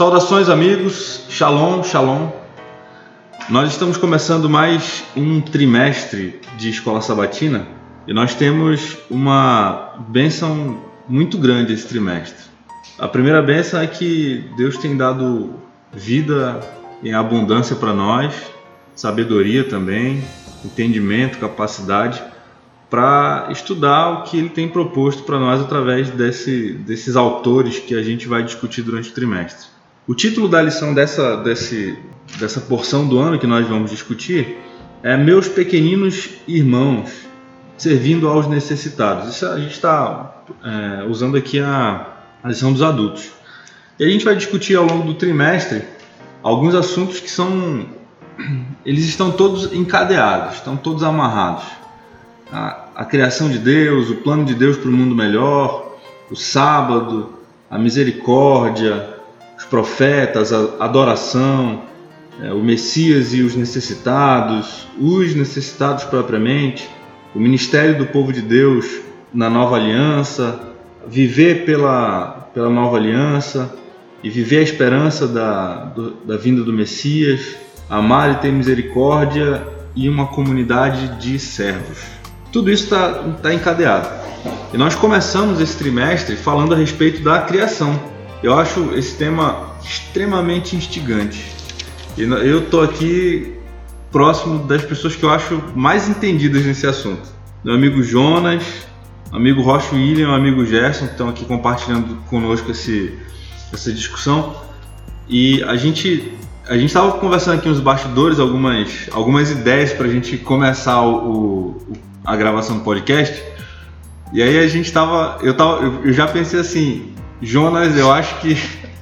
Saudações, amigos. Shalom, shalom. Nós estamos começando mais um trimestre de escola sabatina e nós temos uma bênção muito grande esse trimestre. A primeira bênção é que Deus tem dado vida em abundância para nós, sabedoria também, entendimento, capacidade para estudar o que ele tem proposto para nós através desse, desses autores que a gente vai discutir durante o trimestre. O título da lição dessa, desse, dessa porção do ano que nós vamos discutir é Meus Pequeninos Irmãos Servindo aos Necessitados. Isso a gente está é, usando aqui a, a lição dos adultos. E a gente vai discutir ao longo do trimestre alguns assuntos que são. Eles estão todos encadeados, estão todos amarrados a, a criação de Deus, o plano de Deus para o mundo melhor, o sábado, a misericórdia, os profetas, a adoração, é, o Messias e os necessitados, os necessitados propriamente, o ministério do povo de Deus na nova aliança, viver pela, pela nova aliança e viver a esperança da, do, da vinda do Messias, amar e ter misericórdia e uma comunidade de servos. Tudo isso está tá encadeado. E nós começamos esse trimestre falando a respeito da criação. Eu acho esse tema extremamente instigante. Eu estou aqui próximo das pessoas que eu acho mais entendidas nesse assunto. Meu amigo Jonas, amigo Rocha William, amigo Gerson, que estão aqui compartilhando conosco esse, essa discussão. E a gente a gente estava conversando aqui nos bastidores algumas, algumas ideias para a gente começar o, o, a gravação do podcast. E aí a gente tava. Eu, tava, eu já pensei assim, Jonas, eu acho que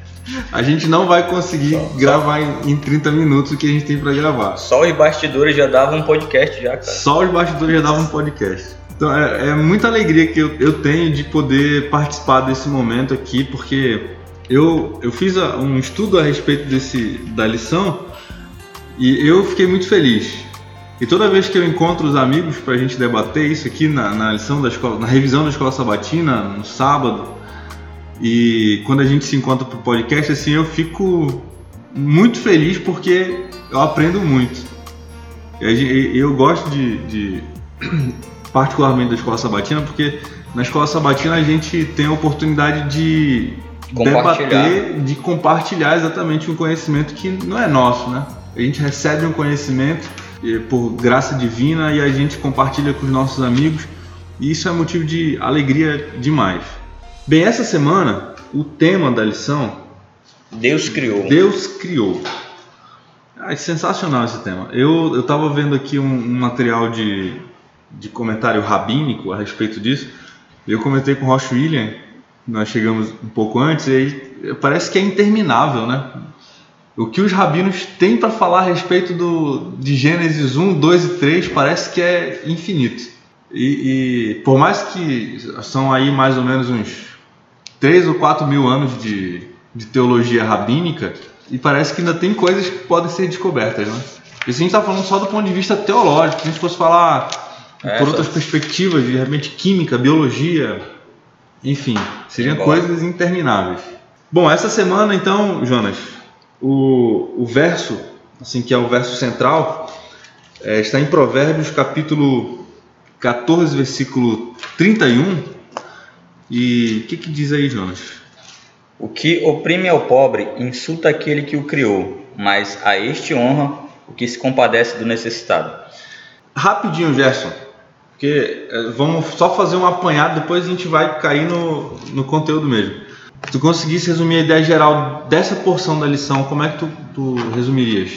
a gente não vai conseguir só, gravar só. Em, em 30 minutos o que a gente tem para gravar. Só os bastidores já davam um podcast já, cara. Só os bastidores já davam um podcast. Então é, é muita alegria que eu, eu tenho de poder participar desse momento aqui, porque eu, eu fiz um estudo a respeito desse, da lição e eu fiquei muito feliz. E toda vez que eu encontro os amigos para a gente debater isso aqui na, na, lição da escola, na revisão da escola sabatina, no sábado, e quando a gente se encontra para o podcast, assim, eu fico muito feliz porque eu aprendo muito. Eu, eu gosto de, de, particularmente da escola sabatina, porque na escola sabatina a gente tem a oportunidade de debater, de compartilhar exatamente um conhecimento que não é nosso, né? A gente recebe um conhecimento por graça divina e a gente compartilha com os nossos amigos e isso é motivo de alegria demais. Bem, essa semana o tema da lição Deus criou. Deus criou. Ah, é sensacional esse tema. Eu estava vendo aqui um, um, material de, de comentário rabínico a respeito disso. Eu comentei com o Rocha William, nós chegamos um pouco antes, e aí parece que é interminável, né? O que os rabinos têm para falar a respeito do, de Gênesis 1, 2 e 3 parece que é infinito. E, e, por mais que são aí mais ou menos uns 3 ou 4 mil anos de, de teologia rabínica, e parece que ainda tem coisas que podem ser descobertas, né? Isso a gente está falando só do ponto de vista teológico, se a gente fosse falar é, por outras perspectivas, de repente química, biologia, enfim, seriam coisas intermináveis. Bom, essa semana então, Jonas, o, o verso, assim que é o verso central, é, está em Provérbios capítulo 14, versículo 31. E o que, que diz aí, Jonas? O que oprime ao pobre insulta aquele que o criou, mas a este honra o que se compadece do necessitado. Rapidinho, Gerson, porque é, vamos só fazer um apanhado, depois a gente vai cair no, no conteúdo mesmo. Se tu conseguisse resumir a ideia geral dessa porção da lição, como é que tu, tu resumirias?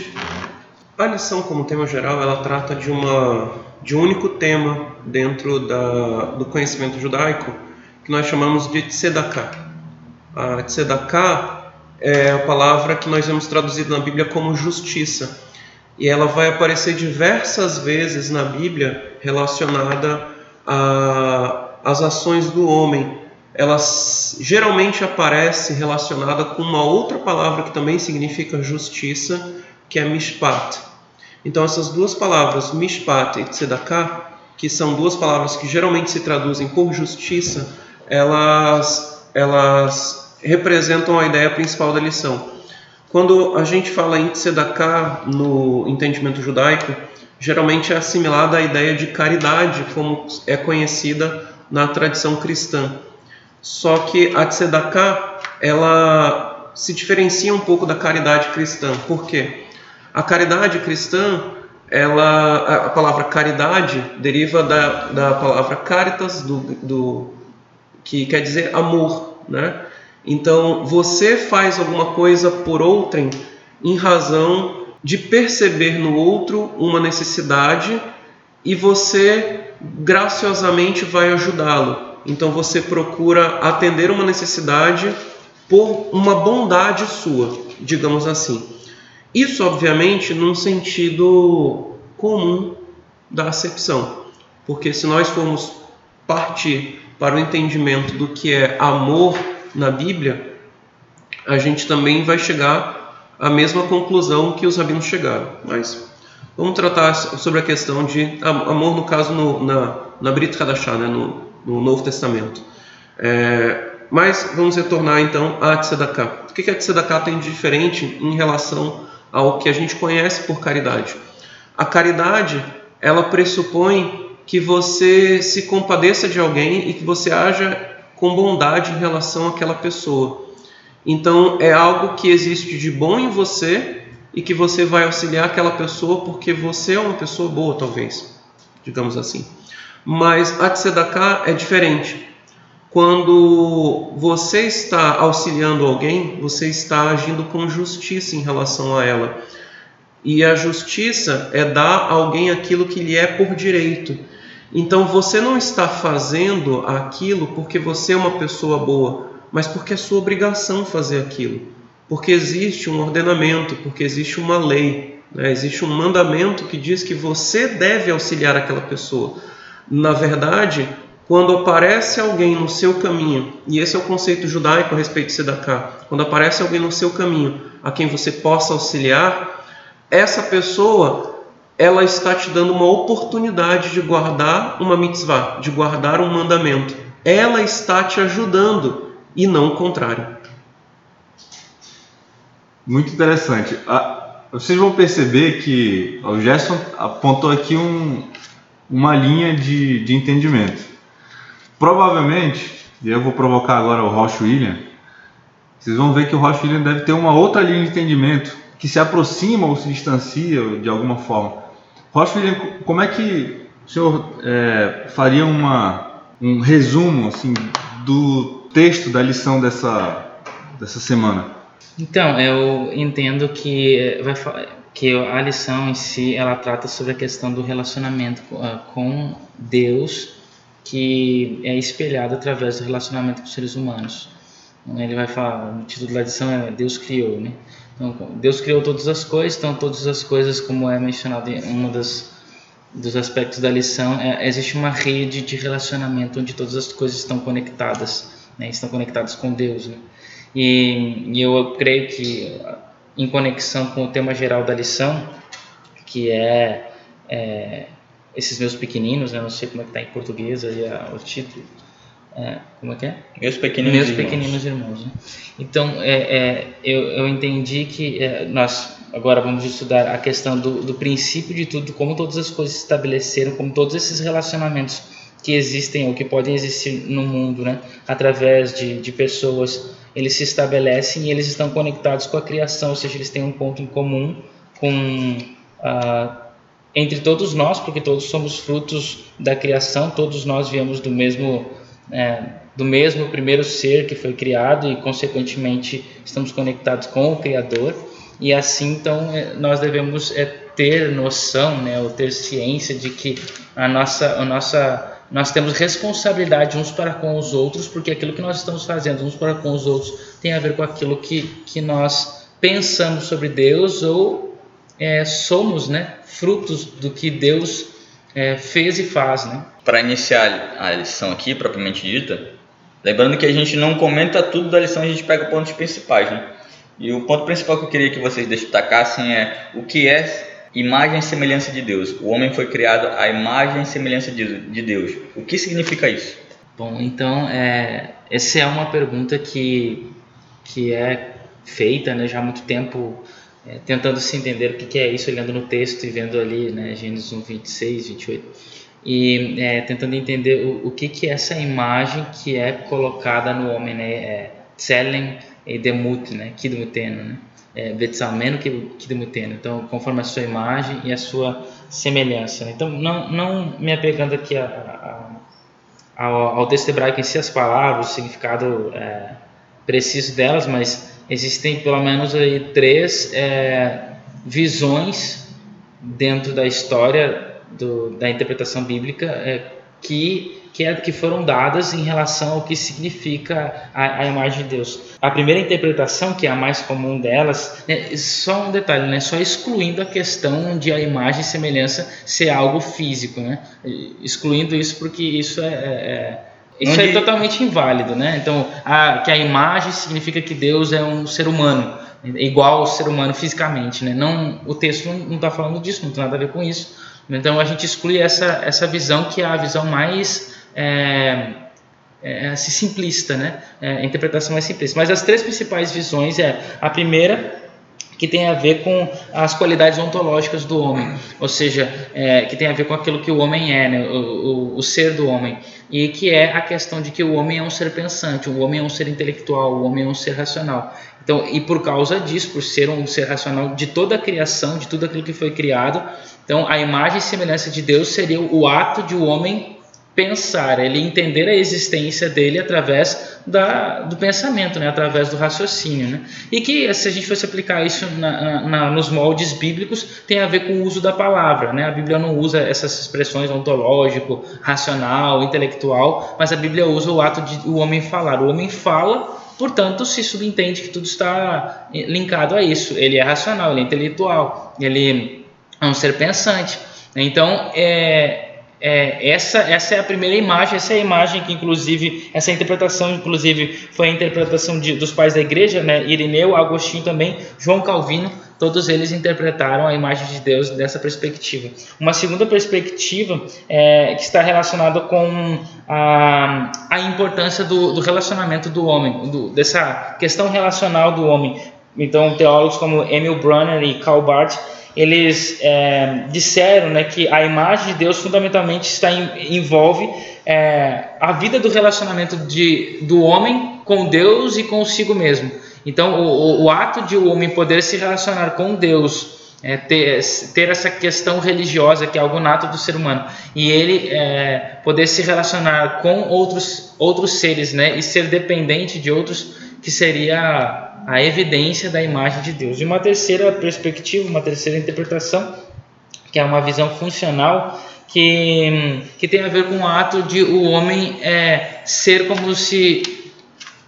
A lição, como tema geral, ela trata de, uma, de um único tema dentro da, do conhecimento judaico, que nós chamamos de tzedakah. A tzedakah é a palavra que nós vemos traduzida na Bíblia como justiça. E ela vai aparecer diversas vezes na Bíblia relacionada às ações do homem, ela geralmente aparece relacionada com uma outra palavra que também significa justiça, que é mishpat. Então essas duas palavras, mishpat e tzedakah, que são duas palavras que geralmente se traduzem por justiça, elas, elas representam a ideia principal da lição. Quando a gente fala em tzedakah no entendimento judaico, geralmente é assimilada à ideia de caridade, como é conhecida na tradição cristã. Só que a tzedakah, ela se diferencia um pouco da caridade cristã. Por quê? A caridade cristã, ela, a palavra caridade deriva da, da palavra caritas, do, do, que quer dizer amor, né? Então, você faz alguma coisa por outrem em razão de perceber no outro uma necessidade e você graciosamente vai ajudá-lo. Então, você procura atender uma necessidade por uma bondade sua, digamos assim. Isso, obviamente, num sentido comum da acepção, porque se nós formos partir para o entendimento do que é amor na Bíblia, a gente também vai chegar à mesma conclusão que os rabinos chegaram. Mas vamos tratar sobre a questão de amor, no caso, no, na, na Brit Hadashah, né, no, no Novo Testamento. É, mas vamos retornar então a Tzedakah. O que a Tzedakah tem de diferente em relação ao que a gente conhece por caridade? A caridade, ela pressupõe que você se compadeça de alguém e que você haja com bondade em relação àquela pessoa. Então é algo que existe de bom em você e que você vai auxiliar aquela pessoa porque você é uma pessoa boa, talvez, digamos assim. Mas a tzedakah é diferente. Quando você está auxiliando alguém, você está agindo com justiça em relação a ela. E a justiça é dar a alguém aquilo que lhe é por direito. Então você não está fazendo aquilo porque você é uma pessoa boa, mas porque é sua obrigação fazer aquilo. Porque existe um ordenamento, porque existe uma lei, né? existe um mandamento que diz que você deve auxiliar aquela pessoa. Na verdade, quando aparece alguém no seu caminho, e esse é o conceito judaico a respeito de Sedaká, quando aparece alguém no seu caminho a quem você possa auxiliar, essa pessoa ela está te dando uma oportunidade de guardar uma mitzvah, de guardar um mandamento. Ela está te ajudando e não o contrário. Muito interessante. Vocês vão perceber que o Gerson apontou aqui um, uma linha de, de entendimento. Provavelmente, e eu vou provocar agora o Roche William, vocês vão ver que o Roche William deve ter uma outra linha de entendimento que se aproxima ou se distancia de alguma forma. Rocha, como é que o senhor é, faria uma, um resumo assim, do texto da lição dessa, dessa semana? Então, eu entendo que, vai, que a lição em si ela trata sobre a questão do relacionamento com Deus que é espelhado através do relacionamento com os seres humanos. Ele vai falar, o título da lição é Deus criou, né? Então, Deus criou todas as coisas, então todas as coisas, como é mencionado em um das, dos aspectos da lição, é, existe uma rede de relacionamento onde todas as coisas estão conectadas, né, estão conectadas com Deus. Né? E, e, eu creio que, em conexão com o tema geral da lição, que é, é esses meus pequeninos, né, não sei como é que está em português o título, é, como é que é? Meus pequeninos Meus irmãos. pequeninos irmãos. Né? Então, é, é, eu, eu entendi que é, nós agora vamos estudar a questão do, do princípio de tudo, como todas as coisas se estabeleceram, como todos esses relacionamentos que existem ou que podem existir no mundo, né? através de, de pessoas, eles se estabelecem e eles estão conectados com a criação, ou seja, eles têm um ponto em comum com ah, entre todos nós, porque todos somos frutos da criação, todos nós viemos do mesmo é, do mesmo primeiro ser que foi criado e consequentemente estamos conectados com o Criador. E assim então é, nós devemos é, ter noção, né, ou ter ciência de que a nossa, a nossa, nós temos responsabilidade uns para com os outros, porque aquilo que nós estamos fazendo uns para com os outros tem a ver com aquilo que, que nós pensamos sobre Deus ou é, somos, né, frutos do que Deus é, fez e faz, né? Para iniciar a lição aqui, propriamente dita, lembrando que a gente não comenta tudo da lição, a gente pega pontos principais, né? E o ponto principal que eu queria que vocês destacassem é o que é imagem e semelhança de Deus. O homem foi criado à imagem e semelhança de Deus. O que significa isso? Bom, então, é, essa é uma pergunta que, que é feita, né, já há muito tempo é, tentando se entender o que, que, é isso, olhando no texto e vendo ali né, Gênesis 1, 26, 28, e é, tentando entender o, o, que, que é essa imagem que é colocada no homem, né, é, Tselen e Demut, né, Kidmuteno, né, é, Betsalmeno Kidmuteno, então conforme a sua imagem e a sua semelhança. Né? Então, não, não me apegando aqui a, a, ao, ao texto hebraico em si, as palavras, o significado é, preciso delas, mas existem pelo menos aí três é, visões dentro da história do, da interpretação bíblica é, que que, é, que foram dadas em relação ao que significa a, a, imagem de Deus. A primeira interpretação, que é a mais comum delas, é só um detalhe, né, só excluindo a questão de a imagem e semelhança ser algo físico, né, excluindo isso porque isso é, é, é isso é totalmente inválido, né? Então, a, que a imagem significa que Deus é um ser humano, igual ao ser humano fisicamente, né? Não, o texto não está falando disso, não tem nada a ver com isso. Então, a gente exclui essa, essa visão que é a visão mais é, é, assim, simplista, né? É, a interpretação mais simplista. Mas as três principais visões é a primeira que tem a ver com as qualidades ontológicas do homem, ou seja, é, que tem a ver com aquilo que o homem é, né? o, o, o, ser do homem, e que é a questão de que o homem é um ser pensante, o homem é um ser intelectual, o homem é um ser racional. Então, e por causa disso, por ser um ser racional de toda a criação, de tudo aquilo que foi criado, então a imagem e semelhança de Deus seria o ato de o homem pensar, ele entender a existência dele através da, do pensamento, né? através do raciocínio. Né? E que, se a gente fosse aplicar isso na, na, nos moldes bíblicos, tem a ver com o uso da palavra. Né? A Bíblia não usa essas expressões ontológico, racional, intelectual, mas a Bíblia usa o ato de o homem falar. O homem fala, portanto, se subentende que tudo está linkado a isso. Ele é racional, ele é intelectual, ele é um ser pensante. Então, é, é, essa, essa é a primeira imagem, essa é a imagem que, inclusive, essa interpretação, inclusive, foi a interpretação de, dos pais da igreja, né? Irineu, Agostinho também, João Calvino, todos eles interpretaram a imagem de Deus dessa perspectiva. Uma segunda perspectiva é, que está relacionada com a, a importância do, do relacionamento do homem, do, dessa questão relacional do homem. Então, teólogos como Emil Brunner e Karl Barth eles é, disseram né, que a imagem de Deus fundamentalmente está em, envolve é, a vida do relacionamento de, do homem com Deus e consigo mesmo. Então, o, o ato de o homem poder se relacionar com Deus, é, ter, ter, essa questão religiosa que é algo nato do ser humano, e ele é, poder se relacionar com outros, outros seres né, e ser dependente de outros, que seria a evidência da imagem de Deus. E uma terceira perspectiva, uma terceira interpretação, que é uma visão funcional, que, que tem a ver com o ato de o homem é, ser como se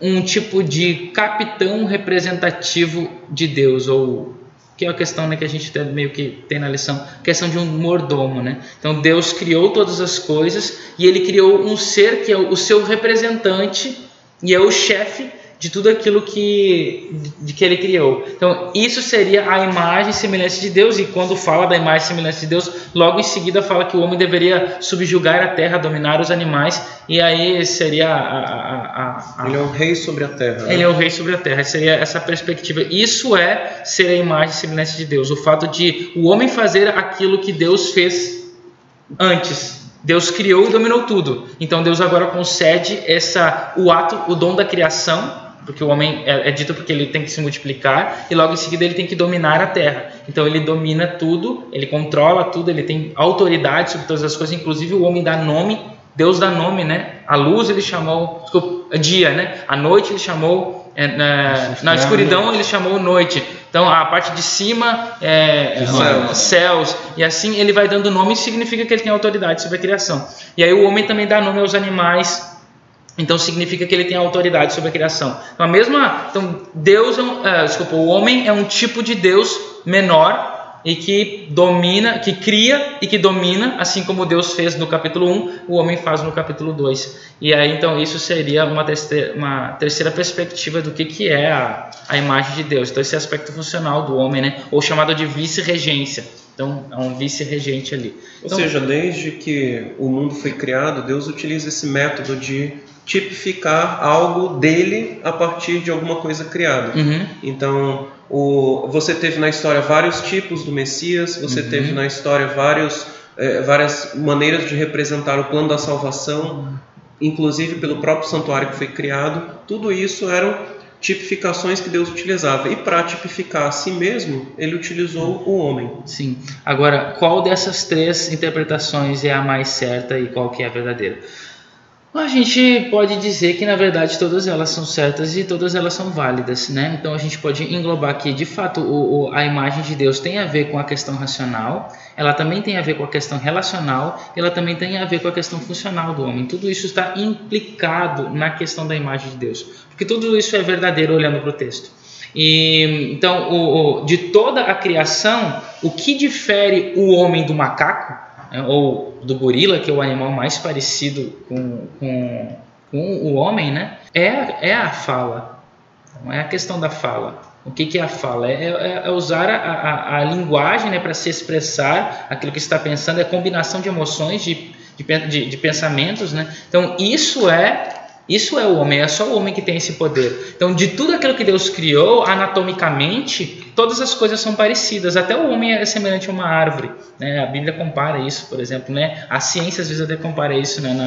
um tipo de capitão representativo de Deus, ou que é a questão né, que a gente meio que tem na lição, questão de um mordomo. Né? Então Deus criou todas as coisas e ele criou um ser que é o seu representante e é o chefe de tudo aquilo que, de que ele criou. Então, isso seria a imagem e semelhança de Deus, e quando fala da imagem e semelhança de Deus, logo em seguida fala que o homem deveria subjugar a terra, dominar os animais, e aí seria a. a, a ele é o rei sobre a terra. Né? Ele é o rei sobre a terra, seria essa perspectiva. Isso é ser a imagem e semelhança de Deus, o fato de o homem fazer aquilo que Deus fez antes. Deus criou e dominou tudo. Então Deus agora concede essa o ato, o dom da criação porque o homem é, é, dito porque ele tem que se multiplicar e logo em seguida ele tem que dominar a terra. Então ele domina tudo, ele controla tudo, ele tem autoridade sobre todas as coisas, inclusive o homem dá nome, Deus dá nome, né? A luz ele chamou desculpa, dia, né? A noite ele chamou é, na, na, escuridão ele chamou noite. Então a parte de cima é, céus. céus e assim ele vai dando nome significa que ele tem autoridade sobre a criação. E aí o homem também dá nome aos animais então significa que ele tem autoridade sobre a criação. Então, a mesma, então Deus, é um, é, desculpa, o homem é um tipo de Deus menor e que domina, que cria e que domina, assim como Deus fez no capítulo 1, o homem faz no capítulo 2. E aí então isso seria uma terceira, uma terceira perspectiva do que, que é a, a imagem de Deus. Então esse aspecto funcional do homem, né, ou chamado de vice-regência. Então é um vice-regente ali. Ou Então, seja, desde que o mundo foi criado, Deus utiliza esse método de tipificar algo dele a partir de alguma coisa criada. uhum, Então, o, você teve na história vários tipos do Messias, você Uhum. teve na história vários, eh, várias maneiras de representar o plano da salvação, inclusive pelo próprio santuário que foi criado. Tudo isso eram tipificações que Deus utilizava. E para tipificar a si mesmo, ele utilizou o homem. sim. Agora, qual dessas três interpretações é a mais certa e qual que é a verdadeira? A gente pode dizer que na verdade todas elas são certas e todas elas são válidas, né? Então a gente pode englobar aqui, de fato, o, o- a imagem de Deus tem a ver com a questão racional, ela também tem a ver com a questão relacional, ela também tem a ver com a questão funcional do homem. Tudo isso está implicado na questão da imagem de Deus, porque tudo isso é verdadeiro olhando para o texto. E então, o, de toda a criação, o que difere o homem do macaco ou do gorila, que é o animal mais parecido com, com, com o homem, né? É, é a fala. Não é a questão da fala. O que, que é a fala? É, é- é usar a, a, a linguagem né, para se expressar aquilo que está pensando, é combinação de emoções, de, de, de, de pensamentos. Né? Então, isso é isso é o homem, é só o homem que tem esse poder. Então, de tudo aquilo que Deus criou, anatomicamente, todas as coisas são parecidas. Até o homem é semelhante a uma árvore. Né? A Bíblia compara isso, por exemplo. Né? A ciência às vezes até compara isso né? na,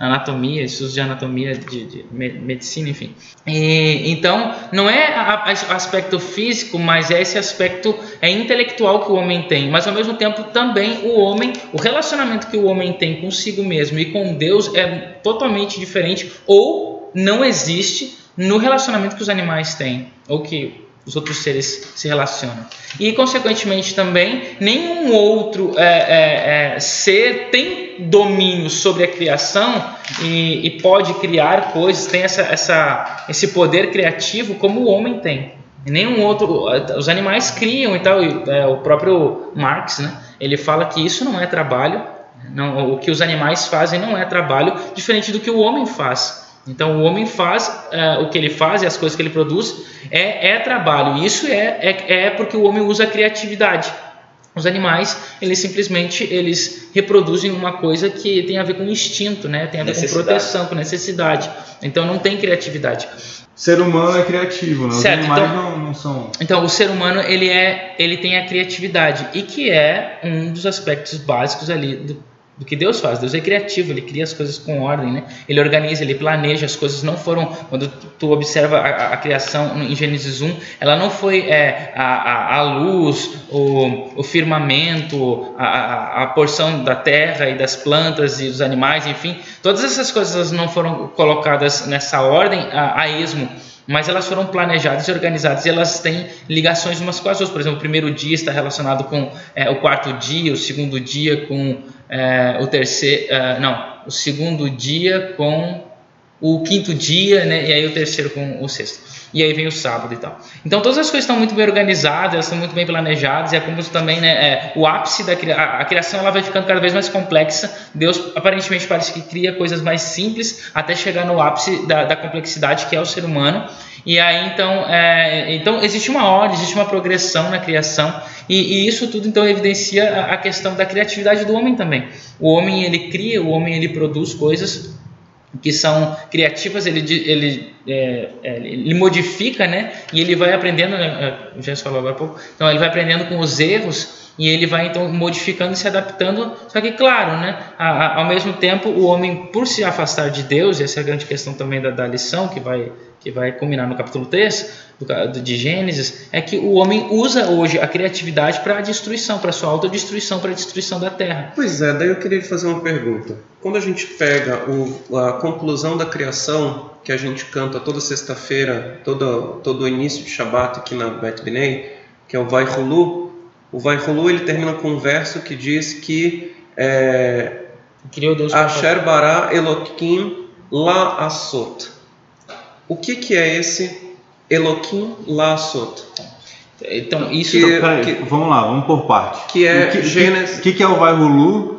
na anatomia, estudos de anatomia, de, de me- medicina, enfim. E, então, não é a- aspecto físico, mas é esse aspecto é intelectual que o homem tem. Mas ao mesmo tempo também o homem, o relacionamento que o homem tem consigo mesmo e com Deus é totalmente diferente não existe no relacionamento que os animais têm ou que os outros seres se relacionam. E, consequentemente, também nenhum outro é, é, é, ser tem domínio sobre a criação e, e pode criar coisas, tem essa, essa, esse poder criativo como o homem tem. Nenhum outro. Os animais criam e tal. E, é, o próprio Marx, né? Ele fala que isso não é trabalho. Não, o que os animais fazem não é trabalho, diferente do que o homem faz. Então o homem faz é, o que ele faz e as coisas que ele produz é, é trabalho. Isso é, é, é porque o homem usa a criatividade. Os animais, eles simplesmente eles reproduzem uma coisa que tem a ver com instinto, né? Tem a ver com proteção, com necessidade. Então não tem criatividade. Ser humano é criativo, né? Os Certo, animais então- não, não são. Então, o ser humano ele é, ele tem a criatividade e que é um dos aspectos básicos ali do, do que Deus faz. Deus é criativo, ele cria as coisas com ordem, né? Ele organiza, ele planeja as coisas. Não foram quando tu- observa a, a- criação em Gênesis 1, ela não foi é, a, a, a luz, o, o firmamento, a, porção da terra e das plantas e dos animais, enfim, todas essas coisas não foram colocadas nessa ordem a, a esmo mas elas foram planejadas e organizadas e elas têm ligações umas com as outras. Por exemplo, o primeiro dia está relacionado com é, o quarto dia, o segundo dia com é, o terceiro, é, não, o segundo dia com o quinto dia, né? E aí o terceiro com o sexto. E aí vem o sábado e tal. Então todas as coisas estão muito bem organizadas, estão muito bem planejadas. E é como também, né? é, o ápice da a criação ela vai ficando cada vez mais complexa. Deus aparentemente parece que cria coisas mais simples até chegar no ápice da, da complexidade que é o ser humano. E aí então, é, então existe uma ordem, existe uma progressão na criação e, e isso tudo então evidencia a, a questão da criatividade do homem também. O homem ele cria, o homem ele produz coisas que são criativas, ele, ele, é, é, ele modifica, né? E ele vai aprendendo, né? é, Jess falou agora há pouco, então ele vai aprendendo com os erros e ele vai então modificando e se adaptando. Só que, claro, né? ao mesmo tempo, o homem, por se afastar de Deus, essa é a grande questão também da, da lição que vai, que vai culminar no capítulo 3 do, de Gênesis, é que o homem usa hoje a criatividade para a destruição, para a sua autodestruição, para a destruição da terra. Pois é, daí eu queria lhe fazer uma pergunta. Quando a gente pega o- a conclusão da criação, que a gente canta toda sexta-feira, todo, todo início de Shabat aqui na Bet Binei, que é o Vai Hulu, o Vai Hulu ele termina com um verso que diz que é, Criou Deus Asher bara la asot. O que, que é esse Elokim la asot? Então, isso Que- Então, peraí, que- vamos lá, vamos por parte. Que é o que, Gênesis- que, que é o vai Hulu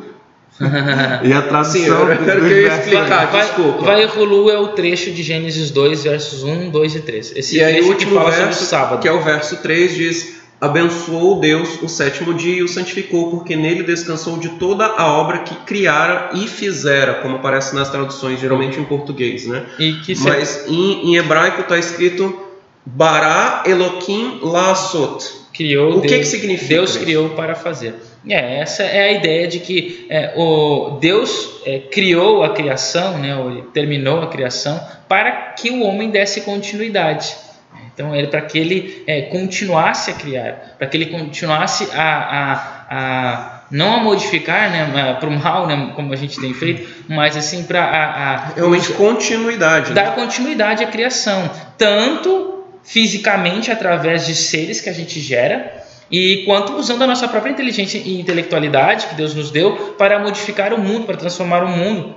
e a tradução Sim, eu quero que eu explicar. vai, desculpa. Vai Hulu é o trecho de Gênesis 2, versos 1, 2 e 3. Esse E aí o último verso, sábado. que é o verso 3, diz abençoou Deus o sétimo dia e o santificou, porque nele descansou de toda a obra que criara e fizera, como aparece nas traduções, geralmente em português, né? E que Mas em, em hebraico está escrito Bará Elohim Lassot. criou O que Deus, que significa Deus isso? criou para fazer. É, essa é a ideia de que é, o Deus é, criou a criação, né, terminou a criação para que o homem desse continuidade. Então, ele para que ele é, continuasse a criar, para que ele continuasse a, a, a não a modificar, né, para o mal, né, como a gente tem feito, mas assim para a, a Realmente continuidade. né? dar continuidade à criação, tanto fisicamente através de seres que a gente gera, e quanto usando a nossa própria inteligência e intelectualidade que Deus nos deu para modificar o mundo, para transformar o mundo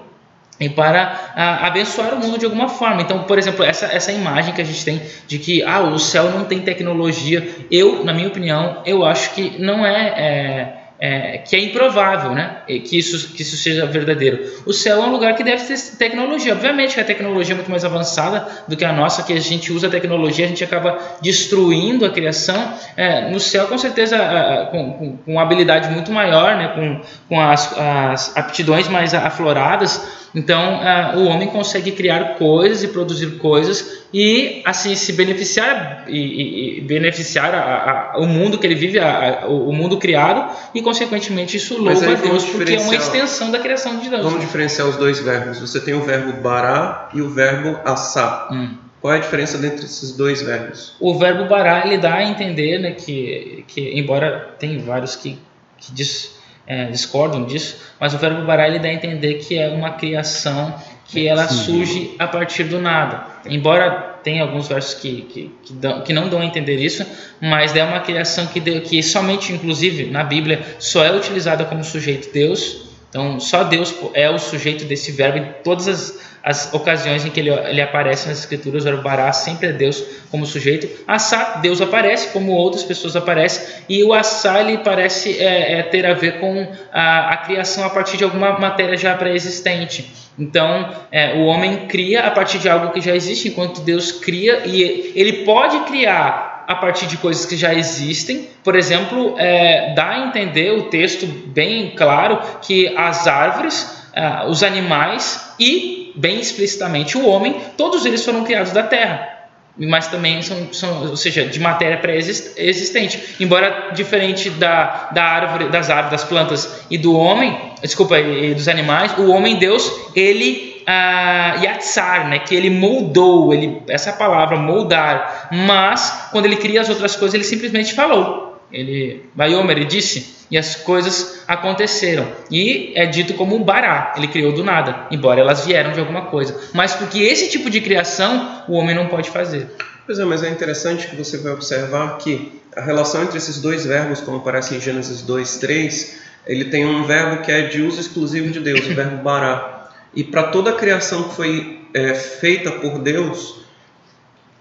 e para ah, abençoar o mundo de alguma forma. Então, por exemplo, essa, essa imagem que a gente tem de que ah, o céu não tem tecnologia, eu, na minha opinião, eu acho que não é, é, é, que é improvável, né? Que isso, que isso seja verdadeiro. O céu é um lugar que deve ter tecnologia. Obviamente que a tecnologia é muito mais avançada do que a nossa, que a gente usa a tecnologia, a gente acaba destruindo a criação. É, no céu, com certeza, com, com, com habilidade muito maior, né? com, com as, as aptidões mais afloradas. Então, ah, o homem consegue criar coisas e produzir coisas e assim se beneficiar e, e- e beneficiar a- a- o mundo que ele vive, a- o mundo criado e consequentemente isso louva a Deus porque é uma extensão da criação de Deus. Vamos diferenciar os dois verbos. Você tem o verbo bará e o verbo assá. Hum. Qual é a diferença entre esses dois verbos? O verbo bará ele dá a entender né, que, que embora tem vários que, que dis- é, discordam disso, mas o verbo bará ele dá a entender que é uma criação que ela surge a partir do nada. Embora tenha alguns versos que, que, que, dão- que não dão a entender isso, mas é uma criação que, deu, que somente, inclusive, na Bíblia, só é utilizada como sujeito Deus. Então, só Deus é o sujeito desse verbo em todas as, as ocasiões em que ele, ele aparece nas Escrituras. O bará sempre é Deus como sujeito. Assá, Deus aparece, como outras pessoas aparecem. E o assá, ele parece é, é, ter a ver com a, a criação a partir de alguma matéria já pré-existente. Então, é, o homem cria a partir de algo que já existe, enquanto Deus cria e ele pode criar a partir de coisas que já existem. Por exemplo, é, dá a entender o texto bem claro que as árvores, ah, os animais e, bem explicitamente, o homem, todos eles foram criados da terra. Mas também são, são ou seja, de matéria pré-existente. Embora diferente da, da árvore, das árvores, das plantas e do homem, desculpa, e dos animais, o homem Deus, ele ah, yatsar, né, que ele moldou, ele, essa palavra, moldar. Mas quando ele cria as outras coisas, ele simplesmente falou. Ele, Bayomer, ele disse, e as coisas aconteceram. E é dito como um bará, ele criou do nada, embora elas vieram de alguma coisa. Mas porque esse tipo de criação o homem não pode fazer. Pois é, mas é interessante que você vai observar que a relação entre esses dois verbos, como aparece em Gênesis 2, 3, ele tem um verbo que é de uso exclusivo de Deus, o verbo bará. E para toda a criação que foi é, feita por Deus,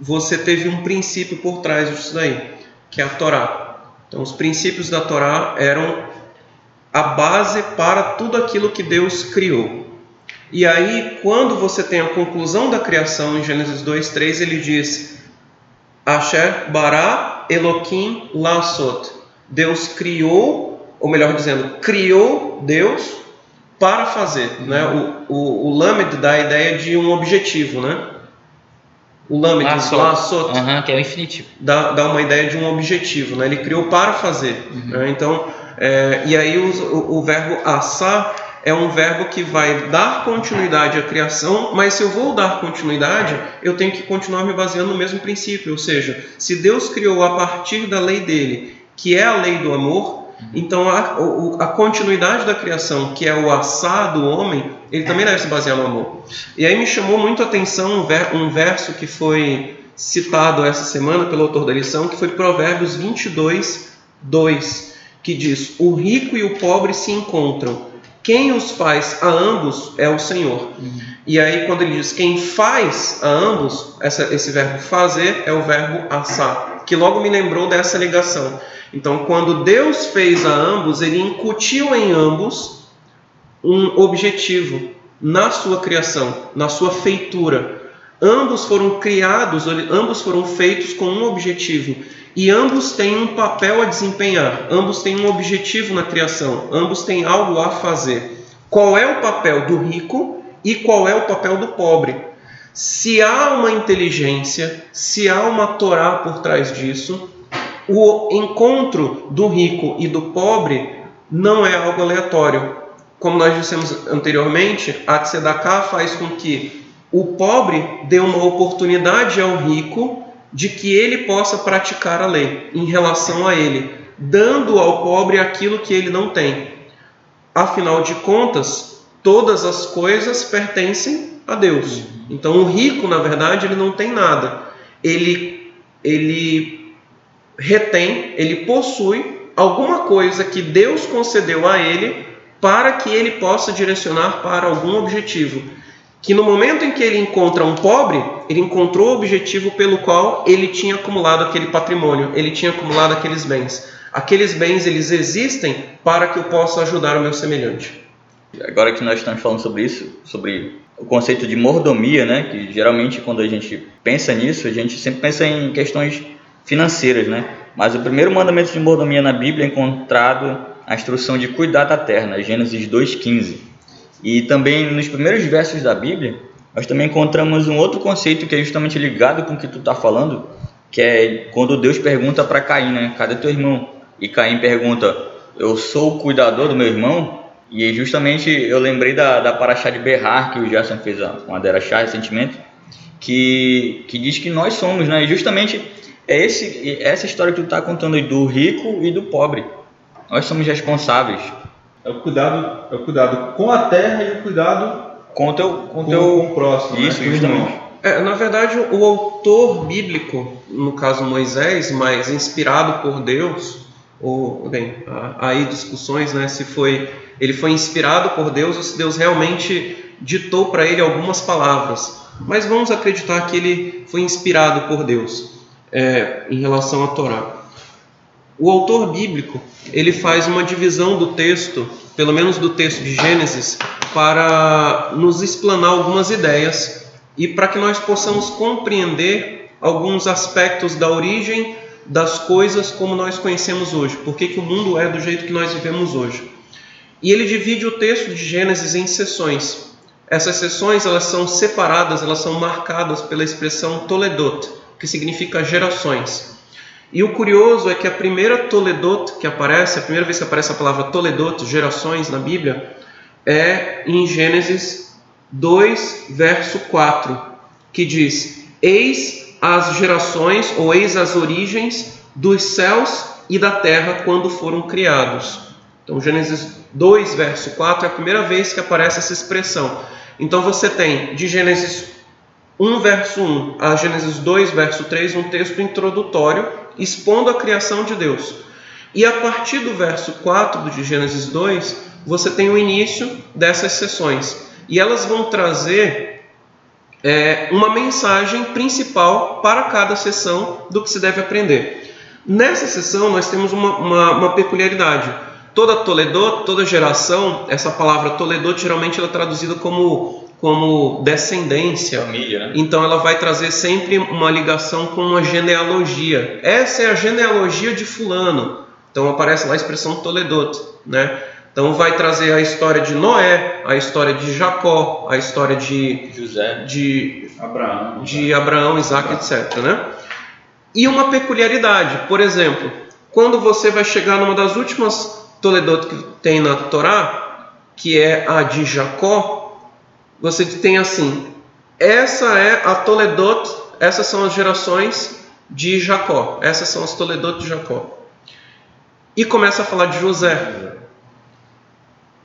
você teve um princípio por trás disso daí, que é a Torá. Então, os princípios da Torá eram a base para tudo aquilo que Deus criou. E aí, quando você tem a conclusão da criação em Gênesis 2, 3, ele diz: Asher bara Elohim lasot. Deus criou, ou melhor dizendo, criou Deus para fazer. Né? O, o, o Lamed dá a ideia de um objetivo. Né? O Lamed, Lassot. lasot, Aham, que é o infinitivo. dá, dá uma ideia de um objetivo, né? Ele criou para fazer. né? Então, é, e aí o, o verbo assar é um verbo que vai dar continuidade à criação, mas se eu vou dar continuidade, eu tenho que continuar me baseando no mesmo princípio. Ou seja, se Deus criou a partir da lei dele, que é a lei do amor, então a, a continuidade da criação, que é o assar do homem, ele também deve se basear no amor. E aí me chamou muito a atenção um, ver- verso que foi citado essa semana pelo autor da lição, que foi Provérbios 22, 2, que diz: O rico e o pobre se encontram. Quem os faz a ambos é o Senhor. E aí, quando ele diz quem faz a ambos, essa- esse verbo fazer é o verbo assar, que logo me lembrou dessa ligação. Então, quando Deus fez a ambos, ele incutiu em ambos um objetivo na sua criação, na sua feitura. Ambos foram criados, ambos foram feitos com um objetivo. E ambos têm um papel a desempenhar, ambos têm um objetivo na criação, ambos têm algo a fazer. Qual é o papel do rico e qual é o papel do pobre? Se há uma inteligência, se há uma Torá por trás disso, o encontro do rico e do pobre não é algo aleatório. Como nós dissemos anteriormente, a Tzedakah faz com que o pobre dê uma oportunidade ao rico de que ele possa praticar a lei em relação a ele, dando ao pobre aquilo que ele não tem. Afinal de contas, todas as coisas pertencem a Deus. Então o rico, na verdade, ele não tem nada. Ele ele retém, ele possui alguma coisa que Deus concedeu a ele para que ele possa direcionar para algum objetivo que no momento em que ele encontra um pobre, ele encontrou o objetivo pelo qual ele tinha acumulado aquele patrimônio, ele tinha acumulado aqueles bens. Aqueles bens eles existem para que eu possa ajudar o meu semelhante. Agora que nós estamos falando sobre isso, sobre o conceito de mordomia, né, que geralmente quando a gente pensa nisso, a gente sempre pensa em questões financeiras, né? Mas o primeiro mandamento de mordomia na Bíblia é encontrado a instrução de cuidar da terra, Gênesis 2:15. E também nos primeiros versos da Bíblia, nós também encontramos um outro conceito que é justamente ligado com o que tu está falando, que é quando Deus pergunta para Caim, né? Cadê teu irmão? E Caim pergunta, eu sou o cuidador do meu irmão? E justamente eu lembrei da, da Paraxá de Berrar, que o Gerson fez uma Derachá recentemente, que, que diz que nós somos, né? E justamente é esse, essa história que tu está contando aí do rico e do pobre. Nós somos responsáveis é o cuidado, é o cuidado com a terra e o cuidado com o teu, com, com, teu, com o próximo. Né? Isso, né? justamente. É, na verdade, o autor bíblico, no caso Moisés, mas inspirado por Deus, ou bem, aí discussões, né, se foi ele foi inspirado por Deus ou se Deus realmente ditou para ele algumas palavras. Mas vamos acreditar que ele foi inspirado por Deus é, em relação à Torá. O autor bíblico ele faz uma divisão do texto, pelo menos do texto de Gênesis, para nos explanar algumas ideias e para que nós possamos compreender alguns aspectos da origem das coisas como nós conhecemos hoje, por que, que o mundo é do jeito que nós vivemos hoje. E ele divide o texto de Gênesis em seções. Essas seções elas são separadas, elas são marcadas pela expressão Toledot, que significa gerações. E o curioso é que a primeira Toledot que aparece, a primeira vez que aparece a palavra Toledot, gerações na Bíblia, é em Gênesis 2, verso 4, que diz: Eis as gerações, ou eis as origens dos céus e da terra quando foram criados. Então, Gênesis 2, verso 4 é a primeira vez que aparece essa expressão. Então, você tem de Gênesis 1, verso 1 a Gênesis 2, verso 3, um texto introdutório expondo a criação de Deus. E a partir do verso 4 de Gênesis 2, você tem o início dessas sessões. E elas vão trazer é, uma mensagem principal para cada sessão do que se deve aprender. Nessa sessão, nós temos uma, uma, uma peculiaridade. Toda Toledot, toda geração, essa palavra Toledot geralmente ela é traduzida como como descendência. Família, né? Então ela vai trazer sempre uma ligação com uma genealogia. Essa é a genealogia de fulano. Então aparece lá a expressão Toledot, né? Então vai trazer a história de Noé, a história de Jacó, a história de José, de Abraão, de Abraão, Isaac, etc, né? E uma peculiaridade, por exemplo, quando você vai chegar numa das últimas Toledot que tem na Torá, que é a de Jacó, você tem assim: essa é a Toledot, essas são as gerações de Jacó, essas são as Toledot de Jacó. E começa a falar de José.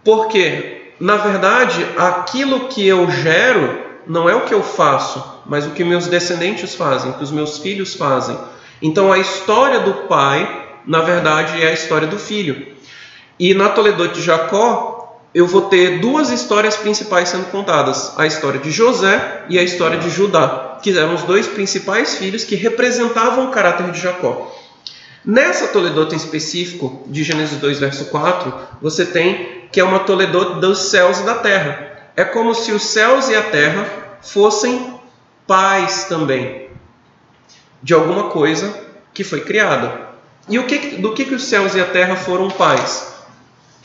Porque, na verdade, aquilo que eu gero não é o que eu faço, mas o que meus descendentes fazem, o que os meus filhos fazem. Então a história do pai, na verdade, é a história do filho. E na Toledot de Jacó, eu vou ter duas histórias principais sendo contadas: a história de José e a história de Judá, que eram os dois principais filhos que representavam o caráter de Jacó. Nessa Toledota em específico, de Gênesis 2, verso 4, você tem que é uma Toledota dos céus e da terra. É como se os céus e a terra fossem pais também de alguma coisa que foi criada. E o que, do que, que os céus e a terra foram pais?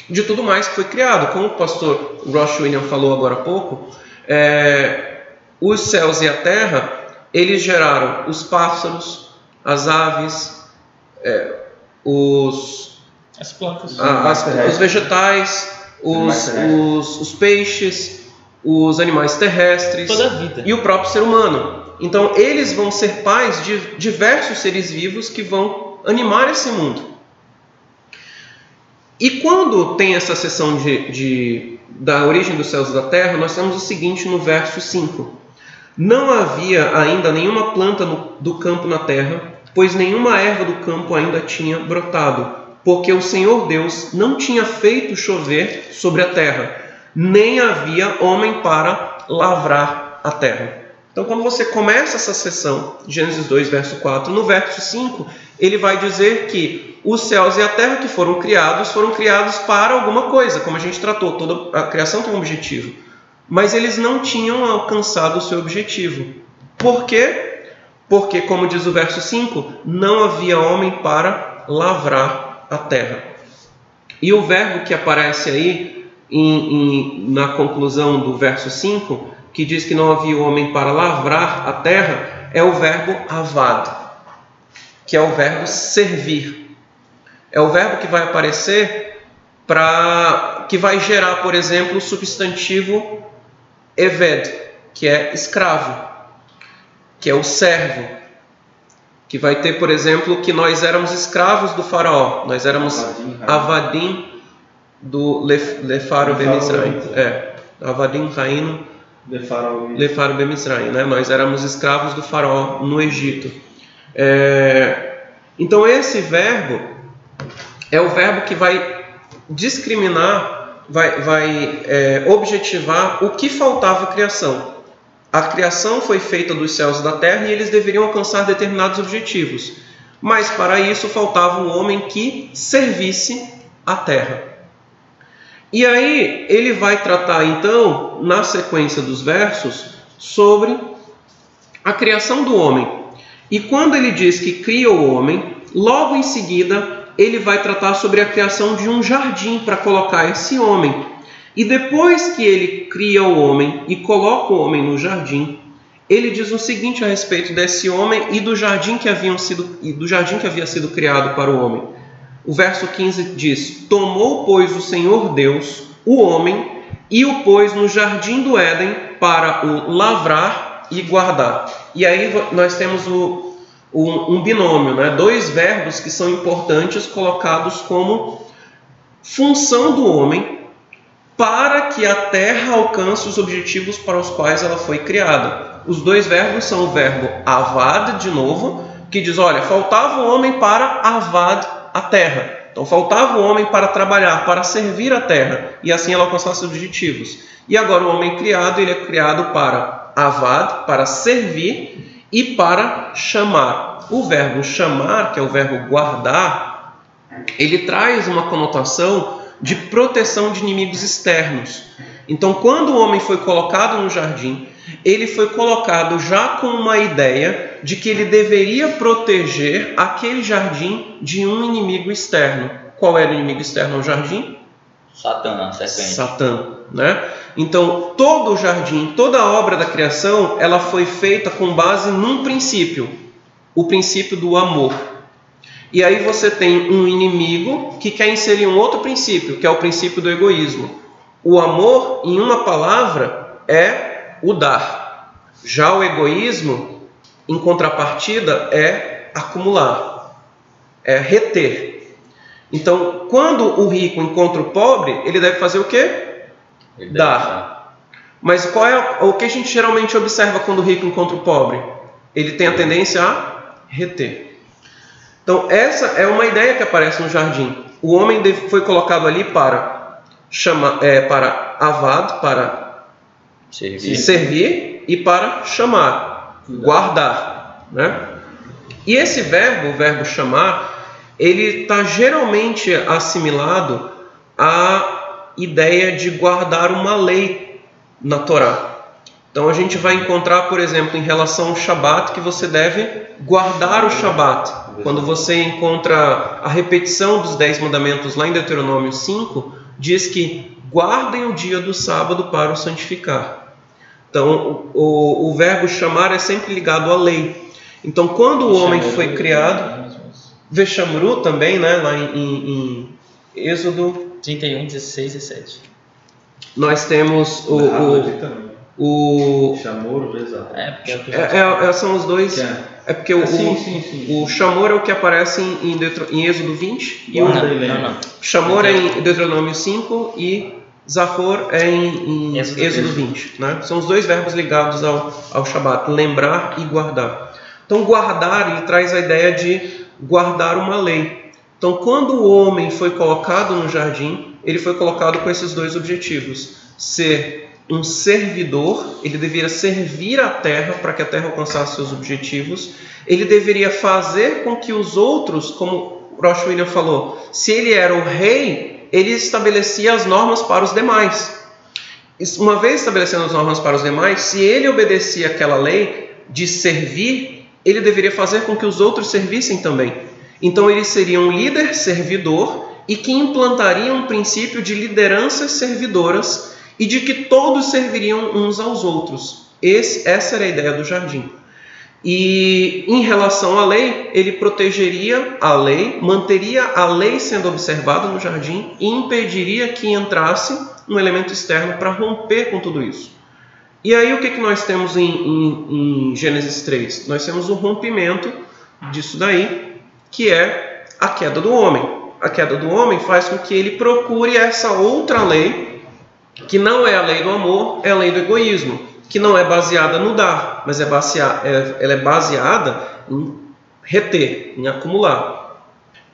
De tudo mais que foi criado. Como o pastor Ross William falou agora há pouco, é, os céus e a terra, eles geraram os pássaros, as aves, é, os, As plantas. a- as- os vegetais, os, os, os peixes, os animais terrestres Toda a vida. e o próprio ser humano. Então, eles vão ser pais de diversos seres vivos que vão animar esse mundo. E quando tem essa seção de, de- da origem dos céus e da terra, nós temos o seguinte no verso 5: Não havia ainda nenhuma planta no- do campo na terra, pois nenhuma erva do campo ainda tinha brotado, porque o Senhor Deus não tinha feito chover sobre a terra, nem havia homem para lavrar a terra. Então, quando você começa essa sessão, Gênesis 2, verso 4, no verso 5, ele vai dizer que os céus e a terra que foram criados foram criados para alguma coisa, como a gente tratou, toda a criação tem um objetivo. Mas eles não tinham alcançado o seu objetivo. Por quê? Porque, como diz o verso 5, não havia homem para lavrar a terra. E o verbo que aparece aí em- em- na conclusão do verso 5, que diz que não havia homem para lavrar a terra, é o verbo avad, que é o verbo servir. É o verbo que vai aparecer para que vai gerar, por exemplo, o substantivo eved, que é escravo, que é o servo. Que vai ter, por exemplo, que nós éramos escravos do faraó, nós éramos Avadim, do Lef- Lefaro Ben Israel. É, avadim Raino Lefaro Ben Israel, né? Nós éramos escravos do faraó no Egito. É, Então esse verbo é o verbo que vai discriminar, vai, vai é, objetivar o que faltava à criação. A criação foi feita dos céus e da terra e eles deveriam alcançar determinados objetivos. Mas para isso faltava um homem que servisse a terra. E aí ele vai tratar então, na sequência dos versos, sobre a criação do homem. E quando ele diz que cria o homem, logo em seguida ele vai tratar sobre a criação de um jardim para colocar esse homem. E depois que ele cria o homem e coloca o homem no jardim, ele diz o seguinte a respeito desse homem e do jardim que haviam sido e do jardim que havia sido criado para o homem. O verso 15 diz: Tomou, pois, o Senhor Deus o homem e o pôs no jardim do Éden para o lavrar e guardar. E aí nós temos o, um, um binômio, né? dois verbos que são importantes colocados como função do homem para que a terra alcance os objetivos para os quais ela foi criada. Os dois verbos são o verbo avad, de novo, que diz: olha, faltava o homem para avad a terra. Então faltava o homem para trabalhar, para servir a terra, e assim ela alcançasse os objetivos. E agora o homem criado, ele é criado para avad, para servir e para chamar. O verbo chamar, que é o verbo guardar, ele traz uma conotação de proteção de inimigos externos. Então, quando o homem foi colocado no jardim, ele foi colocado já com uma ideia de que ele deveria proteger aquele jardim de um inimigo externo. Qual era o inimigo externo ao jardim? Satã, a serpente. Satã, né? Então, todo o jardim, toda a obra da criação, ela foi feita com base num princípio, o princípio do amor. E aí você tem um inimigo que quer inserir um outro princípio, que é o princípio do egoísmo. O amor, em uma palavra, é o dar. Já o egoísmo, em contrapartida, é acumular, é reter. Então, quando o rico encontra o pobre, ele deve fazer o quê? Ele Dar. Mas qual é o que a gente geralmente observa quando o rico encontra o pobre? Ele tem a tendência a reter. Então, essa é uma ideia que aparece no jardim. O homem foi colocado ali para chamar, é, para avad, para Servir. servir e para chamar, guardar, né? E esse verbo, o verbo chamar, ele está geralmente assimilado à ideia de guardar uma lei na Torá. Então a gente vai encontrar, por exemplo, em relação ao Shabat, que você deve guardar o Shabat. Quando você encontra a repetição dos Dez Mandamentos lá em Deuteronômio 5, diz que guardem o dia do sábado para o santificar. Então o, o, o verbo chamar é sempre ligado à lei. Então quando o homem foi criado, Vexamru também, né, lá em, em, em Êxodo 31, 16 e 7. Nós temos o, o, o Chamor, exato. É, porque é o que é, é- é- são os dois. É? É porque o, Ah, sim, o- sim, sim. o Chamor é o que aparece em, Deutero- em Êxodo 20 e o Não, e não, não. Chamor é em Deuteronômio 5 e Zafor é em, em Êxodo Êxodo 20. Né? São os dois verbos ligados ao, ao Shabat, lembrar e guardar. Então, guardar ele traz a ideia de guardar uma lei. Então, quando o homem foi colocado no jardim, ele foi colocado com esses dois objetivos: ser um servidor, ele deveria servir a terra para que a terra alcançasse seus objetivos, ele deveria fazer com que os outros, como Rosh William falou, se ele era o rei, ele estabelecia as normas para os demais. Uma vez estabelecendo as normas para os demais, se ele obedecia aquela lei de servir, ele deveria fazer com que os outros servissem também. Então ele seria um líder servidor e que implantaria um princípio de lideranças servidoras e de que todos serviriam uns aos outros. Esse- essa era a ideia do jardim. E em relação à lei, ele protegeria a lei, manteria a lei sendo observada no jardim e impediria que entrasse um elemento externo para romper com tudo isso. E aí o que, que nós temos em, em- em Gênesis 3? Nós temos o rompimento disso daí, que é a queda do homem. A queda do homem faz com que ele procure essa outra lei, que não é a lei do amor, é a lei do egoísmo, que não é baseada no dar, mas é baseada, é- ela é baseada em reter, em acumular.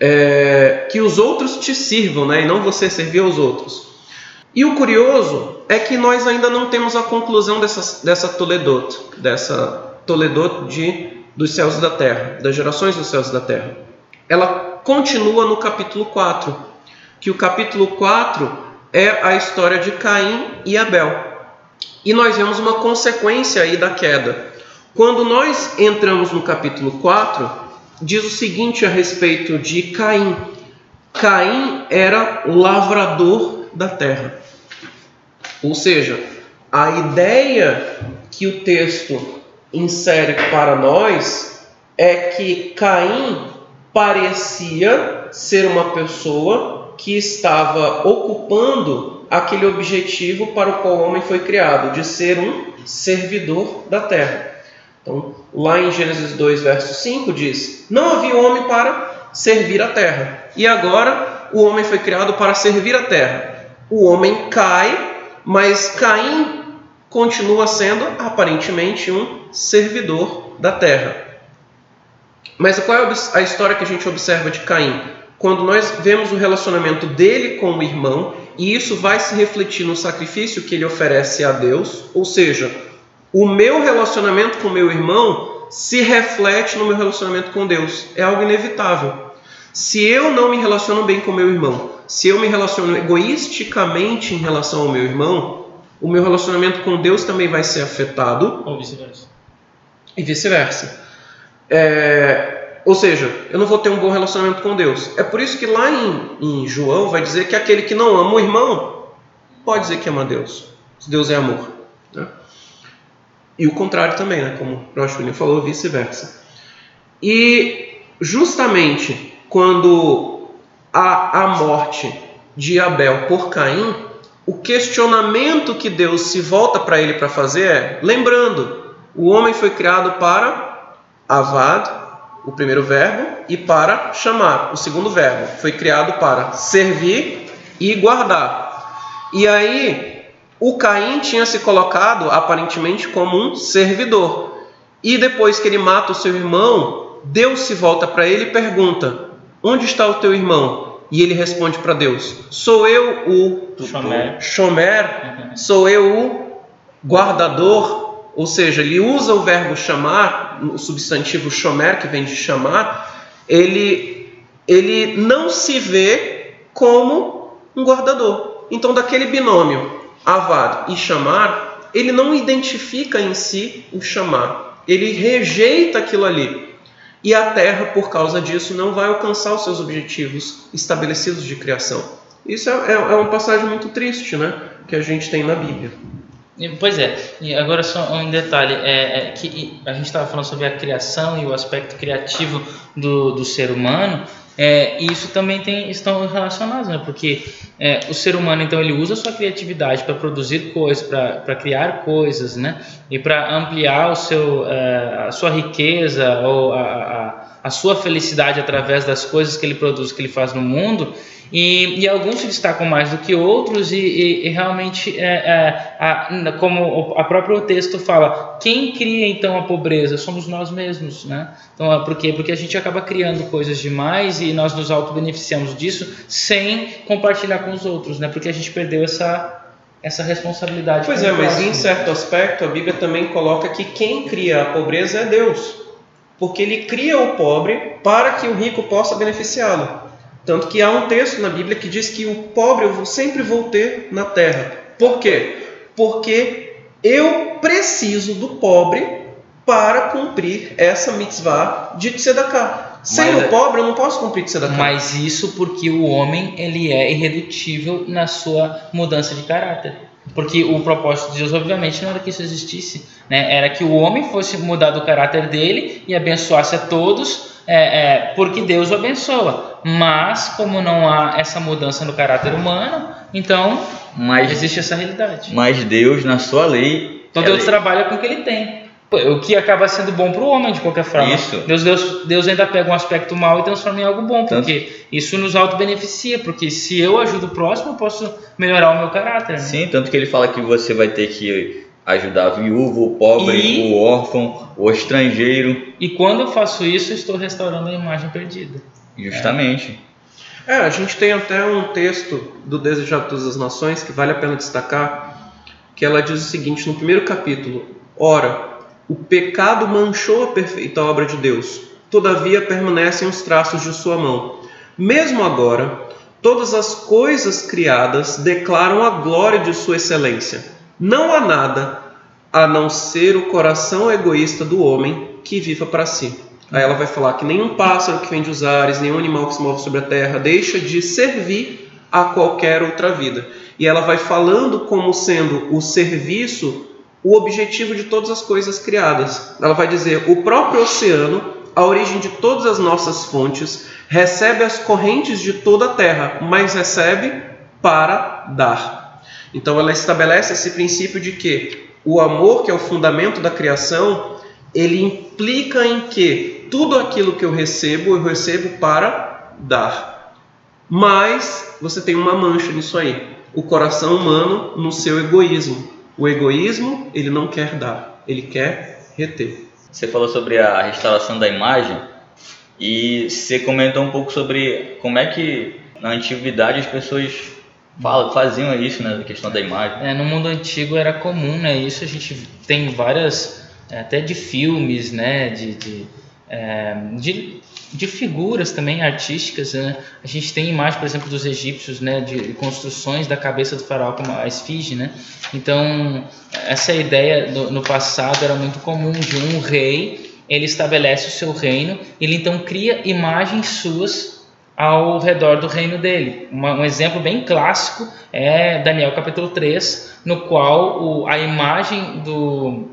É, que os outros te sirvam, né, e não você servir aos outros. E o curioso é que nós ainda não temos a conclusão dessa, dessa Toledot, dessa Toledot de, dos céus e da terra, das gerações dos céus e da terra. Ela continua no capítulo 4, que o capítulo 4 é a história de Caim e Abel. E nós vemos uma consequência aí da queda. Quando nós entramos no capítulo 4, diz o seguinte a respeito de Caim. Caim era lavrador da terra. Ou seja, a ideia que o texto insere para nós é que Caim parecia ser uma pessoa que estava ocupando aquele objetivo para o qual o homem foi criado, de ser um servidor da terra. Então, lá em Gênesis 2, verso 5 diz: Não havia homem para servir a terra, e agora o homem foi criado para servir a terra. O homem cai, mas Caim continua sendo aparentemente um servidor da terra. Mas qual é a história que a gente observa de Caim? Quando nós vemos o relacionamento dele com o irmão, e isso vai se refletir no sacrifício que ele oferece a Deus, ou seja, o meu relacionamento com meu irmão se reflete no meu relacionamento com Deus. É algo inevitável. Se eu não me relaciono bem com o meu irmão, se eu me relaciono egoisticamente em relação ao meu irmão, o meu relacionamento com Deus também vai ser afetado Ou vice-versa. e vice-versa. É, ou seja, eu não vou ter um bom relacionamento com Deus. É por isso que lá em, em João vai dizer que aquele que não ama o irmão pode dizer que ama Deus. Deus é amor. Né? E o contrário também, né? como o Rosh William falou, vice-versa. E justamente quando há a morte de Abel por Caim, o questionamento que Deus se volta para ele para fazer é: lembrando, o homem foi criado para avad, o primeiro verbo, e para chamar, o segundo verbo. Foi criado para servir e guardar. E aí, o Caim tinha se colocado aparentemente como um servidor. E depois que ele mata o seu irmão, Deus se volta para ele e pergunta: Onde está o teu irmão? E ele responde para Deus: Sou eu o Shomer. Shomer, sou eu o guardador. Ou seja, ele usa o verbo chamar, o substantivo shomer, que vem de chamar, ele, ele não se vê como um guardador. Então, daquele binômio avad e chamar, ele não identifica em si o chamar. Ele rejeita aquilo ali. E a terra, por causa disso, não vai alcançar os seus objetivos estabelecidos de criação. Isso é, é, é uma passagem muito triste, né? Que a gente tem na Bíblia. Pois é, e agora só um detalhe, é, é que a gente estava falando sobre a criação e o aspecto criativo do, do ser humano, é, e isso também tem, estão relacionados, né? porque é, o ser humano então ele usa a sua criatividade para produzir coisas, para criar coisas, né? e para ampliar o seu, é, a sua riqueza ou a, a, a sua felicidade através das coisas que ele produz, que ele faz no mundo, e, e, alguns se destacam mais do que outros, e, e, e realmente, é, é, a, como a próprio texto fala, quem cria então a pobreza? Somos nós mesmos, né? Então, é, por quê? Porque a gente acaba criando coisas demais e nós nos auto-beneficiamos disso sem compartilhar com os outros, né? Porque a gente perdeu essa, essa responsabilidade. Pois é, mas em certo aspecto a Bíblia também coloca que quem cria a pobreza é Deus, porque Ele cria o pobre para que o rico possa beneficiá-lo. Tanto que há um texto na Bíblia que diz que o pobre eu sempre vou ter na terra. Por quê? Porque eu preciso do pobre para cumprir essa mitzvah de tzedakah. Sem mas, o é- pobre eu não posso cumprir tzedakah. Mas isso porque o homem ele é irredutível na sua mudança de caráter. Porque o propósito de Deus, obviamente, não era que isso existisse. Né? Era que o homem fosse mudar do caráter dele e abençoasse a todos é, é, porque Deus o abençoa. Mas, como não há essa mudança no caráter humano, então mas, existe essa realidade. Mas Deus, na sua lei. Então Deus lei. trabalha com o que ele tem. O que acaba sendo bom para o homem, de qualquer forma. Isso. Deus, Deus, Deus ainda pega um aspecto mal e transforma em algo bom, porque tanto... isso nos auto-beneficia. Porque se eu ajudo o próximo, eu posso melhorar o meu caráter. Né? Sim, tanto que ele fala que você vai ter que ajudar o viúvo, o pobre, e... o órfão, o estrangeiro. E quando eu faço isso, eu estou restaurando a imagem perdida. Justamente. É. é, a gente tem até um texto do Desejado de Todas as Nações que vale a pena destacar, que ela diz o seguinte no primeiro capítulo: Ora, o pecado manchou a perfeita obra de Deus, todavia permanecem os traços de sua mão. Mesmo agora, todas as coisas criadas declaram a glória de sua excelência não há nada a não ser o coração egoísta do homem que viva para si. Aí ela vai falar que nenhum pássaro que vem dos ares, nenhum animal que se move sobre a terra deixa de servir a qualquer outra vida. E ela vai falando como sendo o serviço o objetivo de todas as coisas criadas. Ela vai dizer: o próprio oceano, a origem de todas as nossas fontes, recebe as correntes de toda a terra, mas recebe para dar. Então ela estabelece esse princípio de que o amor, que é o fundamento da criação, ele implica em que tudo aquilo que eu recebo, eu recebo para dar. Mas você tem uma mancha nisso aí. O coração humano no seu egoísmo. O egoísmo, ele não quer dar, ele quer reter. Você falou sobre a restauração da imagem e você comentou um pouco sobre como é que na antiguidade as pessoas faziam isso, né? A questão da imagem. É, no mundo antigo era comum, né? Isso a gente tem várias, é, até de filmes, né? De, de, é, de, de, figuras também artísticas, né? A gente tem imagens, por exemplo, dos egípcios, né? De construções da cabeça do faraó como a esfinge, né? Então, essa ideia do, no passado era muito comum de um rei, ele estabelece o seu reino, ele então cria imagens suas ao redor do reino dele. Uma, um exemplo bem clássico é Daniel capítulo 3, no qual o, a imagem do,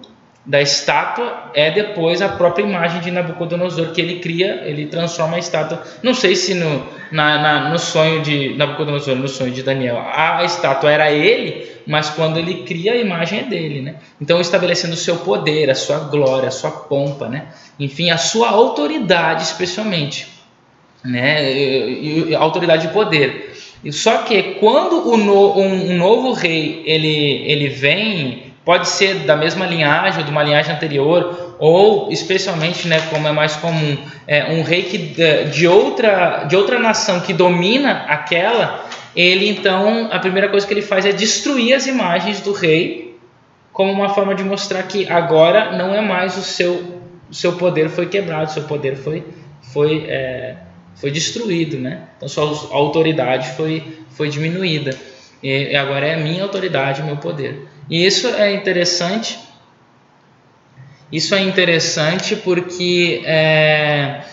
da estátua é depois a própria imagem de Nabucodonosor que ele cria, ele transforma a estátua. Não sei se no, na, na, no sonho de Nabucodonosor, no sonho de Daniel, a, estátua era ele, mas quando ele cria a imagem é dele, né? Então estabelecendo o seu poder, a sua glória, a sua pompa, né? Enfim, a sua autoridade especialmente né, e, e autoridade de poder. Só que quando o no, um, um, novo rei ele, ele vem, pode ser da mesma linhagem ou de uma linhagem anterior, ou especialmente, né, como é mais comum, é, um rei que, de, outra, de outra nação que domina aquela, ele então, a primeira coisa que ele faz é destruir as imagens do rei, como uma forma de mostrar que agora não é mais o seu, seu poder foi quebrado, o seu poder foi, foi é, foi destruído, né? Então sua autoridade foi, foi diminuída. E agora é a minha autoridade, meu poder. E isso é interessante. Isso é interessante porque é,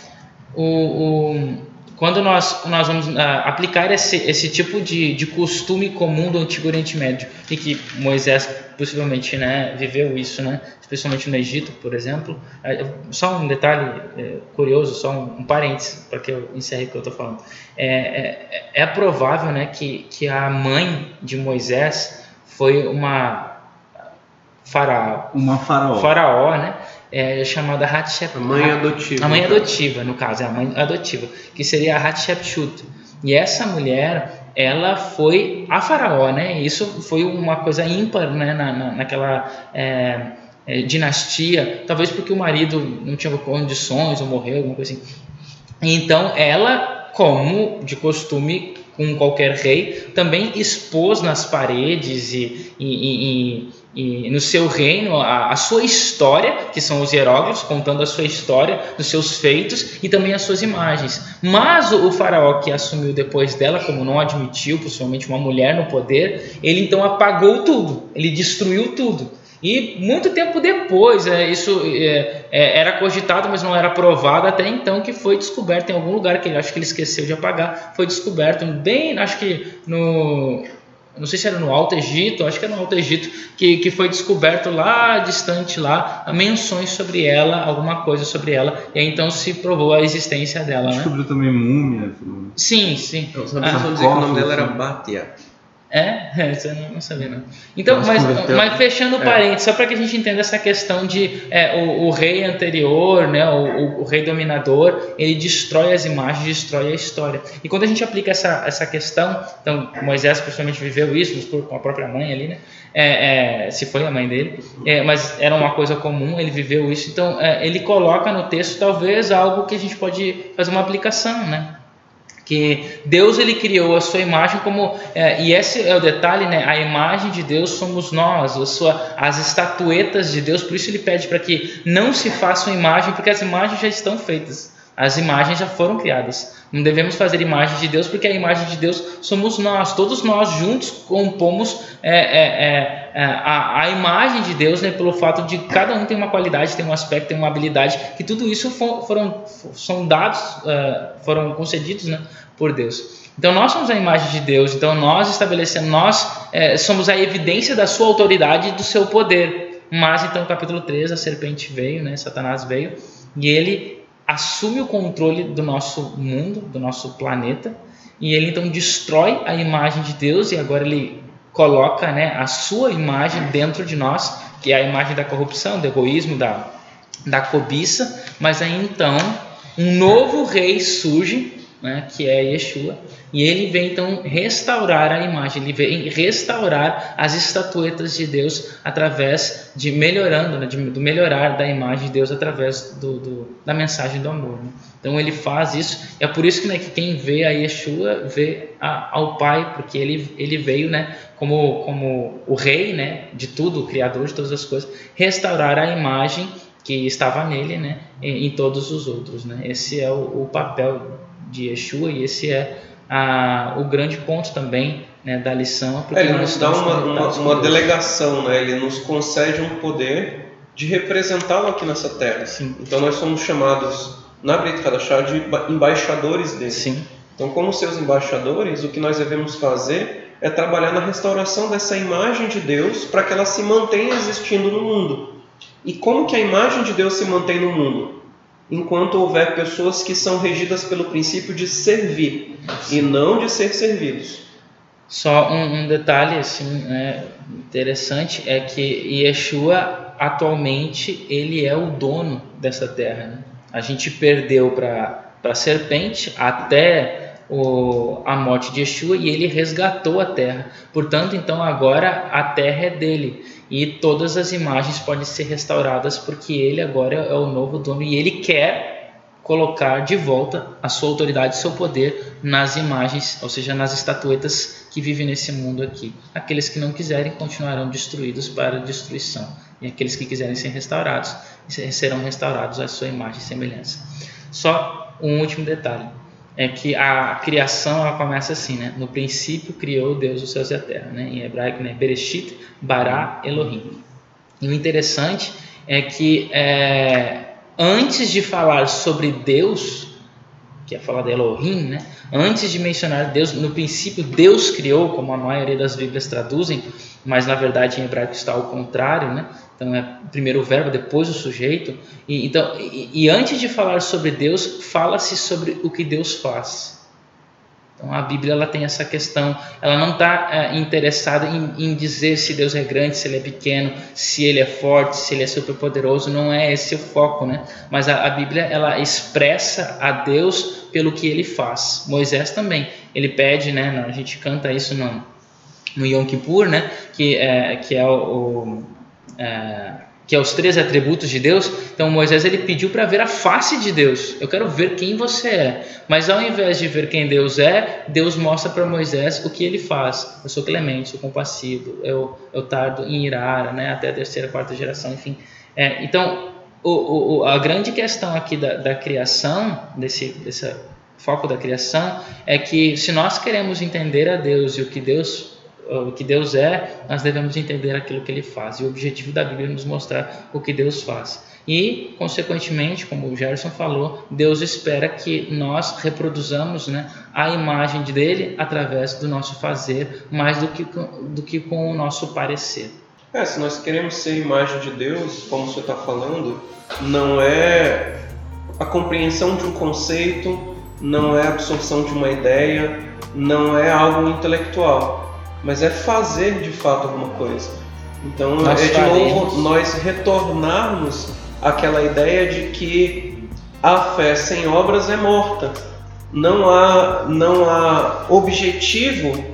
o, o, quando nós, nós vamos uh, aplicar esse, esse tipo de, de costume comum do Antigo Oriente Médio, e que Moisés possivelmente né, viveu isso, né, especialmente no Egito, por exemplo. Uh, só um detalhe uh, curioso, só um, um parênteses, para que eu encerre o que eu estou falando. É, é, é, provável né, que, que a mãe de Moisés foi uma faraó. Uma faraó. Faraó, né? é chamada Hatshepsut. A mãe adotiva. A mãe adotiva, no caso, é a mãe adotiva, que seria a Hatshepsut. E essa mulher, ela foi a faraó, né? Isso foi uma coisa ímpar, né? Na, na naquela é, é, dinastia, talvez porque o marido não tinha condições ou morreu, alguma coisa assim. Então, ela, como de costume com qualquer rei, também expôs nas paredes e, e, e e no seu reino a, a, sua história, que são os hieróglifos contando a sua história, dos seus feitos e também as suas imagens. Mas o, o, faraó que assumiu depois dela, como não admitiu possivelmente uma mulher no poder, ele então apagou tudo, ele destruiu tudo. E muito tempo depois, é, isso é, é, era cogitado, mas não era provado até então que foi descoberto em algum lugar que ele acho que ele esqueceu de apagar, foi descoberto bem, acho que no não sei se era no Alto Egito, acho que era no Alto Egito, que, que foi descoberto lá distante lá menções sobre ela, alguma coisa sobre ela, e aí então se provou a existência dela. Né? Descobriu né? também múmia. Sim, sim. Eu sabia ah, dizer que o nome dela era Batia. É, você não, não sabia não. Então, mas, mas fechando o é. parênteses, só para que a gente entenda essa questão de é, o, o, rei anterior, né, o, o, rei dominador, ele destrói as imagens, destrói a história. E quando a gente aplica essa, essa questão, então Moisés principalmente viveu isso com a própria mãe ali, né? É, é, se foi a mãe dele, é, mas era uma coisa comum, ele viveu isso. Então, é, ele coloca no texto talvez algo que a gente pode fazer uma aplicação, né? Que Deus ele criou a sua imagem como é, e esse é o detalhe né? A imagem de Deus somos nós a sua, as estatuetas de Deus. Por isso ele pede para que não se façam imagem porque as imagens já estão feitas as imagens já foram criadas não devemos fazer imagem de Deus porque a imagem de Deus somos nós todos nós juntos compomos é, é, é, é a, a, imagem de Deus né pelo fato de cada um tem uma qualidade tem um aspecto tem uma habilidade que tudo isso for, foram são dados uh, foram concedidos né por Deus. Então nós somos a imagem de Deus, então nós estabelecemos, nós é, somos a evidência da sua autoridade e do seu poder. Mas então, capítulo 3, a serpente veio, né? Satanás veio, e ele assume o controle do nosso mundo, do nosso planeta, e ele então destrói a imagem de Deus e agora ele coloca né, a sua imagem dentro de nós, que é a imagem da corrupção, do egoísmo, da, da cobiça, mas aí então um novo rei surge né, que é Yeshua, e ele vem então restaurar a imagem, ele vem restaurar as estatuetas de Deus através de melhorando, né, de, do melhorar da imagem de Deus através do, do da mensagem do amor. Né? Então ele faz isso, é por isso que, né, que quem vê a Yeshua vê a, ao Pai, porque ele, ele veio né, como, como o rei né, de tudo, o criador de todas as coisas, restaurar a imagem que estava nele né, em, em todos os outros. Né? Esse é o, o papel de Yeshua e esse é a, o grande ponto também né, da lição. É, ele nos dá uma, uma, uma delegação, né? ele nos concede um poder de representá-lo aqui nessa terra. Sim. Então nós somos chamados na Brit Hadashah de embaixadores dele. Sim. Então, como seus embaixadores, o que nós devemos fazer é trabalhar na restauração dessa imagem de Deus para que ela se mantenha existindo no mundo. E como que a imagem de Deus se mantém no mundo? Enquanto houver pessoas que são regidas pelo princípio de servir e não de ser servidos. Só um, um detalhe assim né, interessante é que Yeshua atualmente ele é o dono dessa terra. Né? A gente perdeu para a serpente até o, a morte de Yeshua e ele resgatou a terra. Portanto, então agora a terra é dele e todas as imagens podem ser restauradas porque ele agora é o novo dono e ele quer colocar de volta a sua autoridade, seu poder nas imagens, ou seja, nas estatuetas que vivem nesse mundo aqui. Aqueles que não quiserem continuarão destruídos para destruição, e aqueles que quiserem ser restaurados serão restaurados à sua imagem e semelhança. Só um último detalhe. É que a criação ela começa assim, né? No princípio criou Deus os céus e a terra, né? Em hebraico, né? Bereshit bara Elohim. E o interessante é que é, antes de falar sobre Deus, que é falar de Elohim, né? Antes de mencionar Deus, no princípio Deus criou, como a maioria das Bíblias traduzem, mas na verdade em hebraico está ao contrário, né? Então é primeiro o verbo, depois o sujeito. E, então, e, e antes de falar sobre Deus, fala-se sobre o que Deus faz. Então a Bíblia ela tem essa questão, ela não está é, interessada em, em, dizer se Deus é grande, se ele é pequeno, se ele é forte, se ele é superpoderoso, não é esse o foco, né? Mas a, a Bíblia ela expressa a Deus pelo que ele faz. Moisés também, ele pede, né? A gente canta isso no, no Yom Kippur, né? Que é, que é o, o é, que é os três atributos de Deus. Então Moisés ele pediu para ver a face de Deus. Eu quero ver quem você é. Mas ao invés de ver quem Deus é, Deus mostra para Moisés o que ele faz. Eu sou clemente, sou compassivo, eu, eu tardo em irar, né? até a terceira, quarta geração, enfim. É, então, o, o, a grande questão aqui da, da criação, desse, desse foco da criação, é que se nós queremos entender a Deus e o que Deus o que Deus é, nós devemos entender aquilo que ele faz. E o objetivo da Bíblia é nos mostrar o que Deus faz. E, consequentemente, como o Gerson falou, Deus espera que nós reproduzamos né, a imagem dele através do nosso fazer, mais do que, do que com o nosso parecer. É, se nós queremos ser imagem de Deus, como senhor está falando, não é a compreensão de um conceito, não é a absorção de uma ideia, não é algo intelectual mas é fazer de fato alguma coisa. Então nós é de faremos. novo nós retornarmos àquela ideia de que a fé sem obras é morta. Não há, não há objetivo,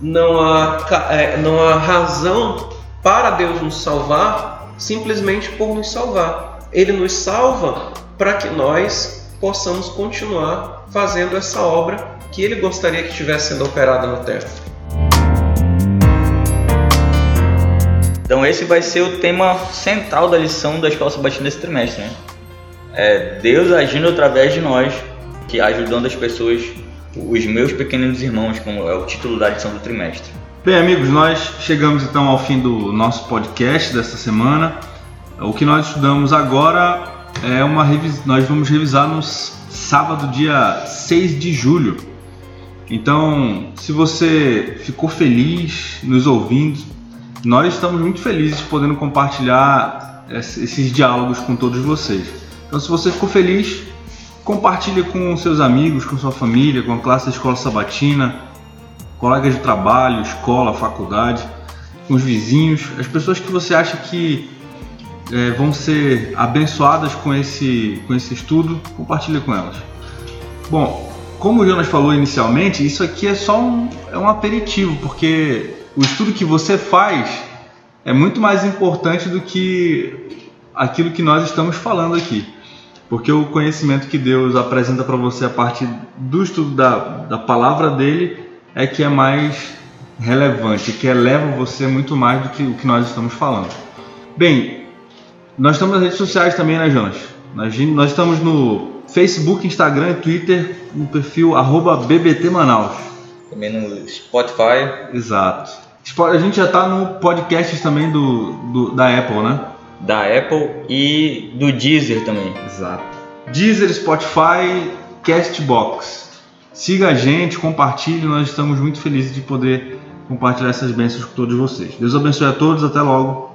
não há, é, não há razão para Deus nos salvar simplesmente por nos salvar. Ele nos salva para que nós possamos continuar fazendo essa obra que ele gostaria que estivesse sendo operada na terra. Então esse vai ser o tema central da lição da Escola Sabatina desse trimestre, né? É Deus agindo através de nós, que ajudando as pessoas, os meus pequenos irmãos, como é o título da lição do trimestre. Bem, amigos, nós chegamos então ao fim do nosso podcast desta semana. O que nós estudamos agora é uma revis... nós vamos revisar no sábado, dia 6 de julho. Então, se você ficou feliz nos ouvindo, nós estamos muito felizes podendo compartilhar esses diálogos com todos vocês. Então, se você ficou feliz, compartilhe com seus amigos, com sua família, com a classe da escola sabatina, colegas de trabalho, escola, faculdade, com os vizinhos, as pessoas que você acha que é, vão ser abençoadas com esse, com esse estudo, compartilhe com elas. Bom, como o Jonas falou inicialmente, isso aqui é só um, é um aperitivo, porque o estudo que você faz é muito mais importante do que aquilo que nós estamos falando aqui. Porque o conhecimento que Deus apresenta para você a partir do estudo da, da palavra dele é que é mais relevante, que eleva você muito mais do que o que nós estamos falando. Bem, nós estamos nas redes sociais também, né, Jonas? Nós, nós estamos no Facebook, Instagram e Twitter, no perfil BBT Manaus. Também no Spotify. Exato. A gente já está no podcast também do, do, da Apple, né? Da Apple e do Deezer também. Exato. Deezer, Spotify, Castbox. Siga a gente, compartilhe, nós estamos muito felizes de poder compartilhar essas bênçãos com todos vocês. Deus abençoe a todos, até logo.